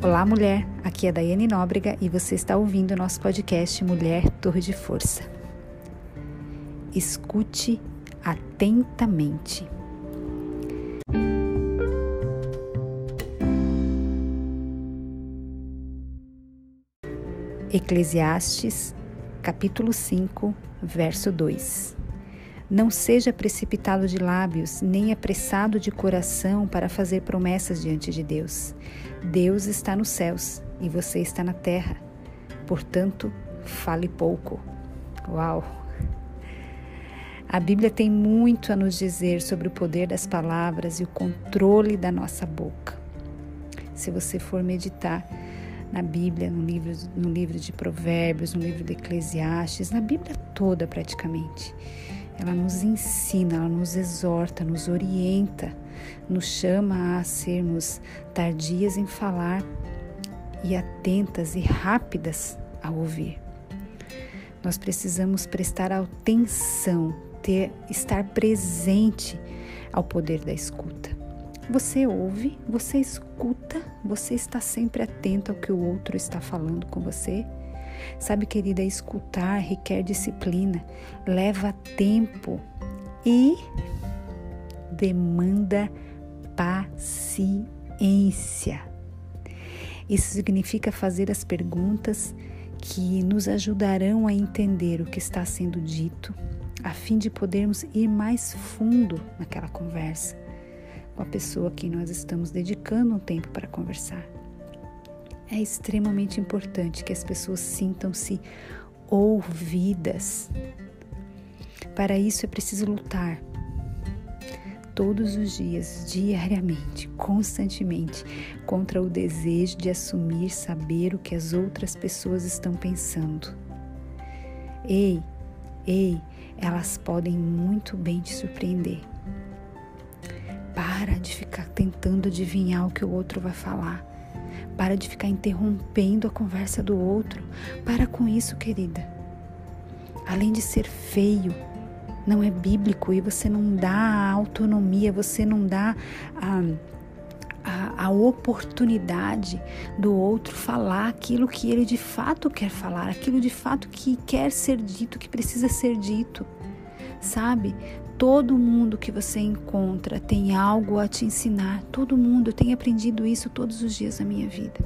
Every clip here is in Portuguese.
Olá, mulher. Aqui é Daiane Nóbrega e você está ouvindo o nosso podcast Mulher Torre de Força. Escute atentamente. Eclesiastes, capítulo 5, verso 2. Não seja precipitado de lábios, nem apressado de coração para fazer promessas diante de Deus. Deus está nos céus e você está na terra. Portanto, fale pouco. Uau! A Bíblia tem muito a nos dizer sobre o poder das palavras e o controle da nossa boca. Se você for meditar na Bíblia, no livro, no livro de Provérbios, no livro de Eclesiastes, na Bíblia toda praticamente, ela nos ensina, ela nos exorta, nos orienta, nos chama a sermos tardias em falar e atentas e rápidas a ouvir. Nós precisamos prestar atenção, ter, estar presente ao poder da escuta. Você ouve, você escuta, você está sempre atento ao que o outro está falando com você Sabe, querida, escutar requer disciplina, leva tempo e demanda paciência. Isso significa fazer as perguntas que nos ajudarão a entender o que está sendo dito, a fim de podermos ir mais fundo naquela conversa com a pessoa a quem nós estamos dedicando um tempo para conversar. É extremamente importante que as pessoas sintam-se ouvidas. Para isso é preciso lutar todos os dias, diariamente, constantemente, contra o desejo de assumir saber o que as outras pessoas estão pensando. Ei, ei, elas podem muito bem te surpreender. Para de ficar tentando adivinhar o que o outro vai falar. Para de ficar interrompendo a conversa do outro. Para com isso, querida. Além de ser feio, não é bíblico e você não dá a autonomia, você não dá a, a, a, oportunidade do outro falar aquilo que ele de fato quer falar, aquilo de fato que quer ser dito, que precisa ser dito. Sabe? Todo mundo que você encontra tem algo a te ensinar. Todo mundo, eu tenho aprendido isso todos os dias da minha vida.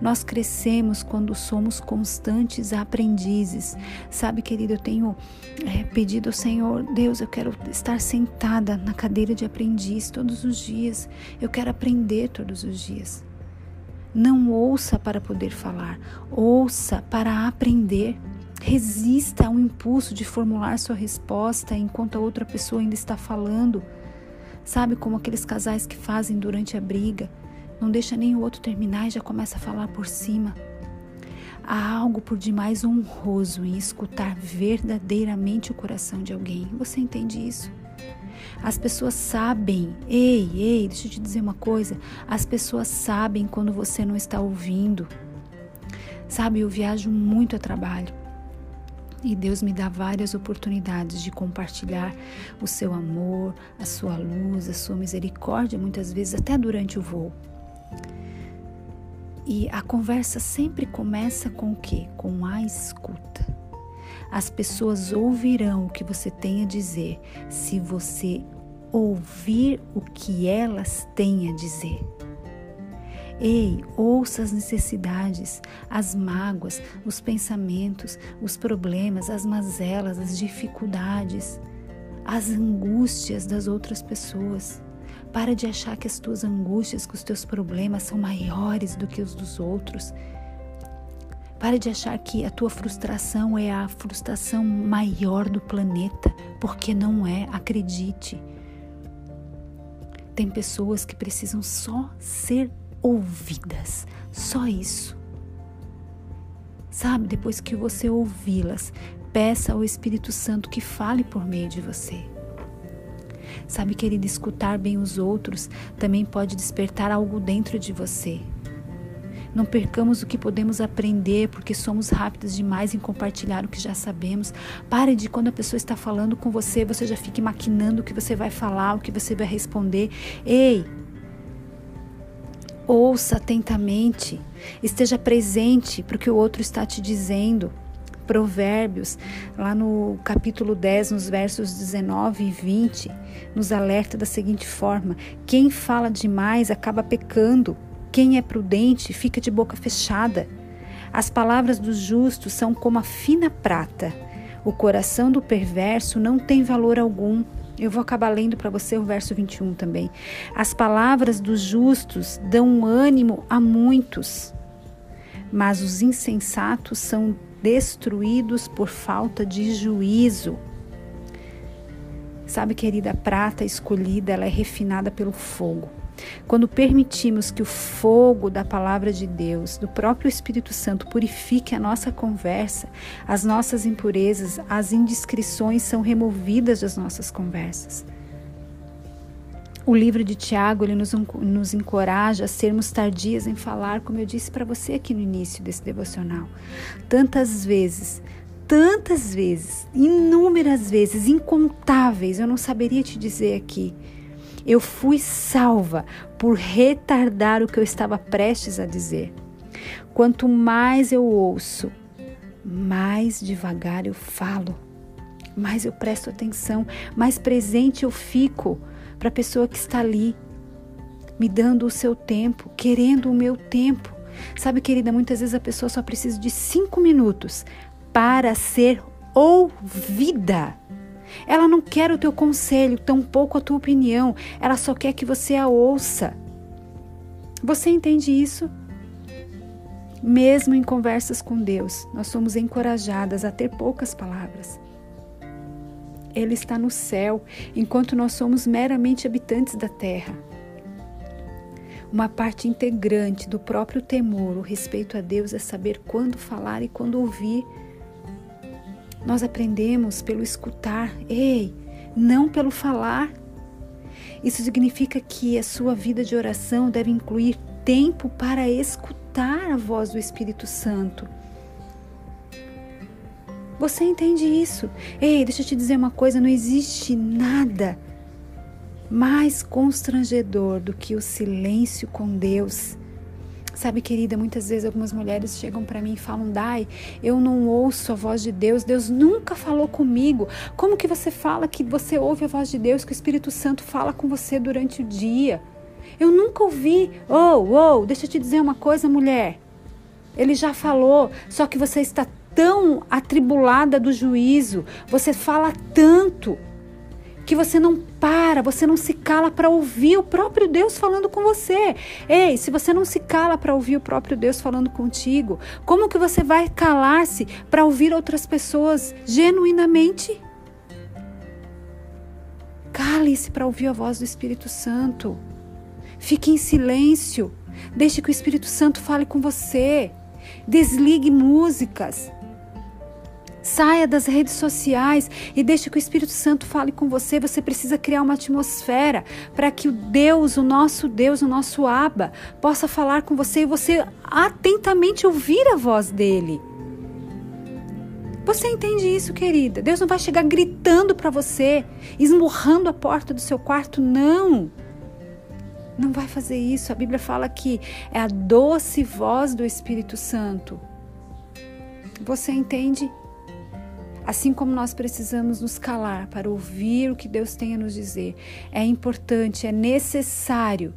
Nós crescemos quando somos constantes aprendizes. Sabe, querido, eu tenho é, pedido ao Senhor, Deus, eu quero estar sentada na cadeira de aprendiz todos os dias. Eu quero aprender todos os dias. Não ouça para poder falar, ouça para aprender. Resista ao impulso de formular sua resposta enquanto a outra pessoa ainda está falando. Sabe como aqueles casais que fazem durante a briga? Não deixa nem o outro terminar e já começa a falar por cima. Há algo por demais honroso em escutar verdadeiramente o coração de alguém. Você entende isso? As pessoas sabem, ei, ei, deixa eu te dizer uma coisa. As pessoas sabem quando você não está ouvindo. Sabe, eu viajo muito a trabalho e Deus me dá várias oportunidades de compartilhar o seu amor, a sua luz, a sua misericórdia, muitas vezes até durante o voo. E a conversa sempre começa com o quê? Com a escuta. As pessoas ouvirão o que você tem a dizer se você ouvir o que elas têm a dizer. Ei, ouça as necessidades, as mágoas, os pensamentos, os problemas, as mazelas, as dificuldades, as angústias das outras pessoas. Para de achar que as tuas angústias, que os teus problemas são maiores do que os dos outros. Para de achar que a tua frustração é a frustração maior do planeta, porque não é, acredite. Tem pessoas que precisam só ser ouvidas. Só isso. Sabe, depois que você ouvi-las, peça ao Espírito Santo que fale por meio de você. Sabe, querido, escutar bem os outros também pode despertar algo dentro de você. Não percamos o que podemos aprender porque somos rápidos demais em compartilhar o que já sabemos. Pare de quando a pessoa está falando com você, você já fique maquinando o que você vai falar, o que você vai responder. Ei, Ouça atentamente, esteja presente para o que o outro está te dizendo. Provérbios, lá no capítulo 10, nos versos 19 e 20, nos alerta da seguinte forma: quem fala demais acaba pecando, quem é prudente fica de boca fechada. As palavras dos justos são como a fina prata, o coração do perverso não tem valor algum. Eu vou acabar lendo para você o verso 21 também. As palavras dos justos dão ânimo a muitos, mas os insensatos são destruídos por falta de juízo. Sabe, querida, a prata escolhida, ela é refinada pelo fogo. Quando permitimos que o fogo da palavra de Deus, do próprio Espírito Santo, purifique a nossa conversa, as nossas impurezas, as indiscrições são removidas das nossas conversas. O livro de Tiago ele nos, nos encoraja a sermos tardias em falar, como eu disse para você aqui no início desse devocional. Tantas vezes, tantas vezes, inúmeras vezes, incontáveis, eu não saberia te dizer aqui. Eu fui salva por retardar o que eu estava prestes a dizer. Quanto mais eu ouço, mais devagar eu falo, mais eu presto atenção, mais presente eu fico para a pessoa que está ali, me dando o seu tempo, querendo o meu tempo. Sabe, querida, muitas vezes a pessoa só precisa de cinco minutos para ser ouvida. Ela não quer o teu conselho, tampouco a tua opinião, ela só quer que você a ouça. Você entende isso? Mesmo em conversas com Deus, nós somos encorajadas a ter poucas palavras. Ele está no céu, enquanto nós somos meramente habitantes da terra. Uma parte integrante do próprio temor, o respeito a Deus, é saber quando falar e quando ouvir. Nós aprendemos pelo escutar, ei, não pelo falar. Isso significa que a sua vida de oração deve incluir tempo para escutar a voz do Espírito Santo você entende isso? Ei, deixa eu te dizer uma coisa: não existe nada mais constrangedor do que o silêncio com Deus. Sabe, querida, muitas vezes algumas mulheres chegam para mim e falam: Dai, eu não ouço a voz de Deus, Deus nunca falou comigo. Como que você fala que você ouve a voz de Deus, que o Espírito Santo fala com você durante o dia? Eu nunca ouvi. Oh, oh, deixa eu te dizer uma coisa, mulher. Ele já falou, só que você está tão atribulada do juízo, você fala tanto que você não para, você não se cala para ouvir o próprio Deus falando com você. Ei, se você não se cala para ouvir o próprio Deus falando contigo, como que você vai calar-se para ouvir outras pessoas genuinamente? Cale-se para ouvir a voz do Espírito Santo. Fique em silêncio. Deixe que o Espírito Santo fale com você. Desligue músicas. Saia das redes sociais e deixe que o Espírito Santo fale com você. Você precisa criar uma atmosfera para que o Deus, o nosso Deus, o nosso Abba, possa falar com você e você atentamente ouvir a voz dele. Você entende isso, querida? Deus não vai chegar gritando para você, esmurrando a porta do seu quarto, não. Não vai fazer isso. A Bíblia fala que é a doce voz do Espírito Santo. Você entende? Assim como nós precisamos nos calar para ouvir o que Deus tem a nos dizer, é importante, é necessário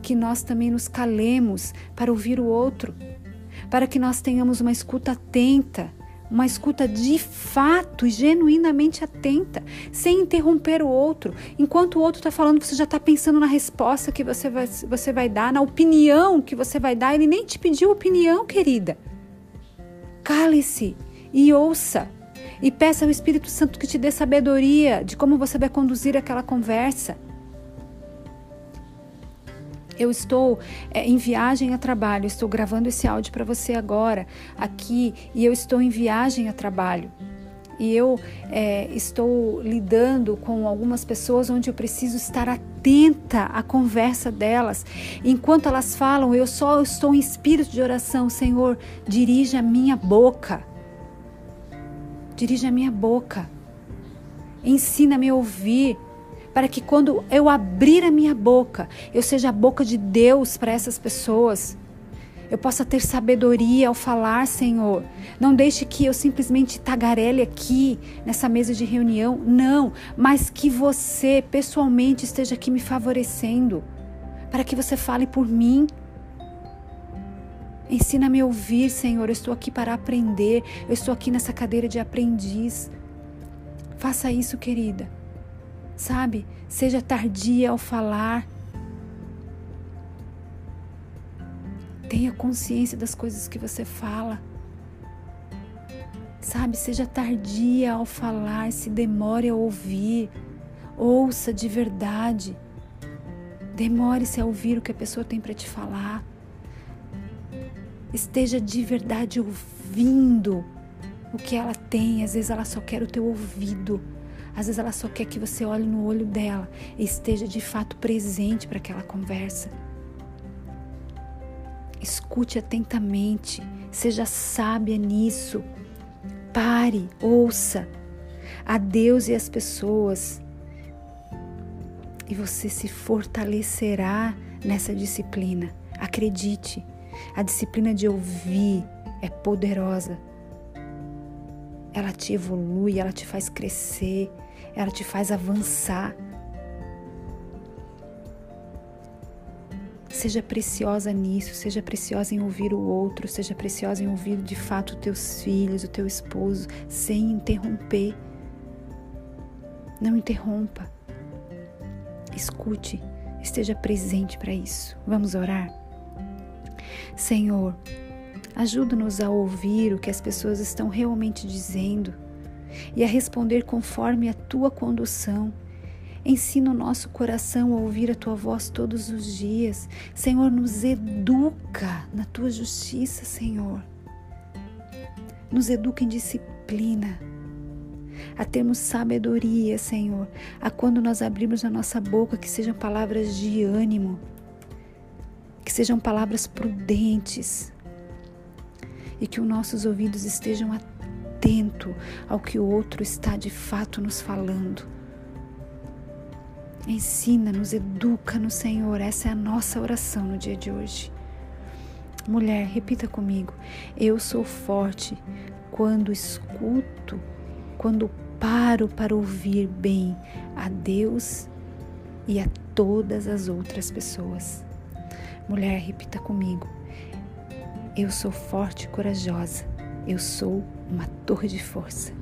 que nós também nos calemos para ouvir o outro, para que nós tenhamos uma escuta atenta, uma escuta de fato e genuinamente atenta, sem interromper o outro. Enquanto o outro está falando, você já está pensando na resposta que você vai, você vai dar, na opinião que você vai dar. Ele nem te pediu opinião, querida. Cale-se e ouça e peça ao Espírito Santo que te dê sabedoria de como você vai conduzir aquela conversa. Eu estou é, em viagem a trabalho, estou gravando esse áudio para você agora, aqui, e eu estou em viagem a trabalho. E eu é, estou lidando com algumas pessoas onde eu preciso estar atenta à conversa delas. Enquanto elas falam, eu só estou em espírito de oração. Senhor, dirija a minha boca dirige a minha boca. Ensina-me a ouvir, para que quando eu abrir a minha boca, eu seja a boca de Deus para essas pessoas. Eu possa ter sabedoria ao falar, Senhor. Não deixe que eu simplesmente tagarele aqui nessa mesa de reunião, não, mas que você pessoalmente esteja aqui me favorecendo, para que você fale por mim. Ensina-me a ouvir, Senhor. Eu estou aqui para aprender. Eu estou aqui nessa cadeira de aprendiz. Faça isso, querida sabe? Seja tardia ao falar. Tenha consciência das coisas que você fala. Sabe, seja tardia ao falar, se demore a ouvir. Ouça de verdade. Demore-se a ouvir o que a pessoa tem para te falar. Esteja de verdade ouvindo o que ela tem. Às vezes ela só quer o teu ouvido. Às vezes ela só quer que você olhe no olho dela e esteja de fato presente para aquela conversa. Escute atentamente, seja sábia nisso. Pare, ouça a Deus e as pessoas. E você se fortalecerá nessa disciplina. Acredite, a disciplina de ouvir é poderosa. Ela te evolui, ela te faz crescer, ela te faz avançar. Seja preciosa nisso, seja preciosa em ouvir o outro, seja preciosa em ouvir de fato teus filhos, o teu esposo, sem interromper. Não interrompa. Escute, esteja presente para isso. Vamos orar? Senhor, ajuda-nos a ouvir o que as pessoas estão realmente dizendo e a responder conforme a tua condução. Ensina o nosso coração a ouvir a tua voz todos os dias. Senhor, nos educa na tua justiça, Senhor. Nos educa em disciplina, a termos sabedoria, Senhor, a quando nós abrirmos a nossa boca, que sejam palavras de ânimo, que sejam palavras prudentes e que os nossos ouvidos estejam atentos atento ao que o outro está de fato nos falando. Ensina-nos, educa-nos, Senhor. Essa é a nossa oração no dia de hoje. Mulher, repita comigo. Eu sou forte quando escuto, quando paro para ouvir bem a Deus e a todas as outras pessoas. Mulher, repita comigo. Eu sou forte e corajosa. Eu sou uma torre de força.